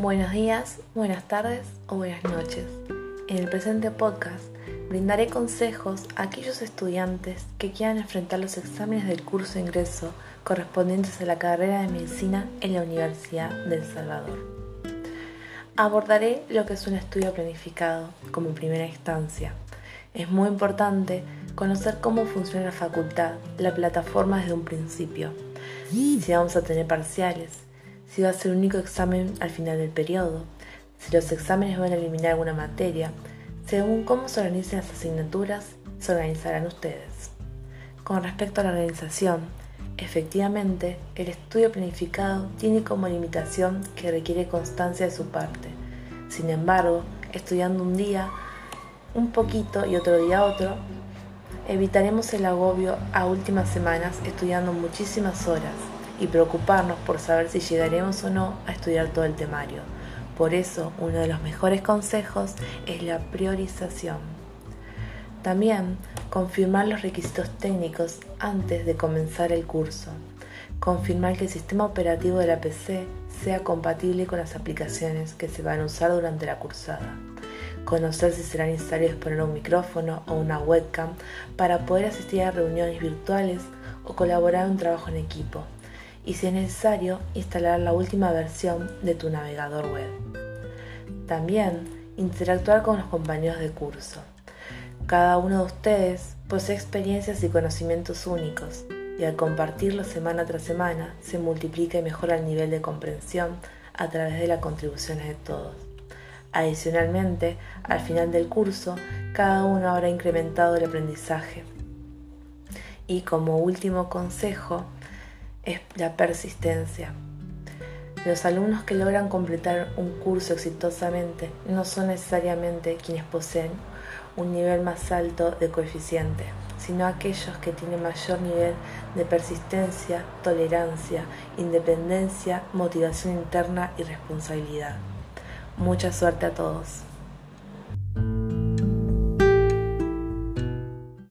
Buenos días, buenas tardes o buenas noches. En el presente podcast brindaré consejos a aquellos estudiantes que quieran enfrentar los exámenes del curso de ingreso correspondientes a la carrera de medicina en la Universidad de El Salvador. Abordaré lo que es un estudio planificado como primera instancia. Es muy importante conocer cómo funciona la facultad, la plataforma desde un principio, si vamos a tener parciales, si va a ser un único examen al final del periodo, si los exámenes van a eliminar alguna materia, según cómo se organicen las asignaturas, se organizarán ustedes. Con respecto a la organización, efectivamente, el estudio planificado tiene como limitación que requiere constancia de su parte. Sin embargo, estudiando un día un poquito y otro día otro, evitaremos el agobio a últimas semanas estudiando muchísimas horas y preocuparnos por saber si llegaremos o no a estudiar todo el temario. Por eso, uno de los mejores consejos es la priorización. También, confirmar los requisitos técnicos antes de comenzar el curso. Confirmar que el sistema operativo de la PC sea compatible con las aplicaciones que se van a usar durante la cursada. Conocer si será necesario exponer un micrófono o una webcam para poder asistir a reuniones virtuales o colaborar en un trabajo en equipo y si es necesario instalar la última versión de tu navegador web. También interactuar con los compañeros de curso. Cada uno de ustedes posee experiencias y conocimientos únicos y al compartirlos semana tras semana se multiplica y mejora el nivel de comprensión a través de las contribuciones de todos. Adicionalmente, al final del curso, cada uno habrá incrementado el aprendizaje. Y como último consejo, es la persistencia. Los alumnos que logran completar un curso exitosamente no son necesariamente quienes poseen un nivel más alto de coeficiente, sino aquellos que tienen mayor nivel de persistencia, tolerancia, independencia, motivación interna y responsabilidad. Mucha suerte a todos.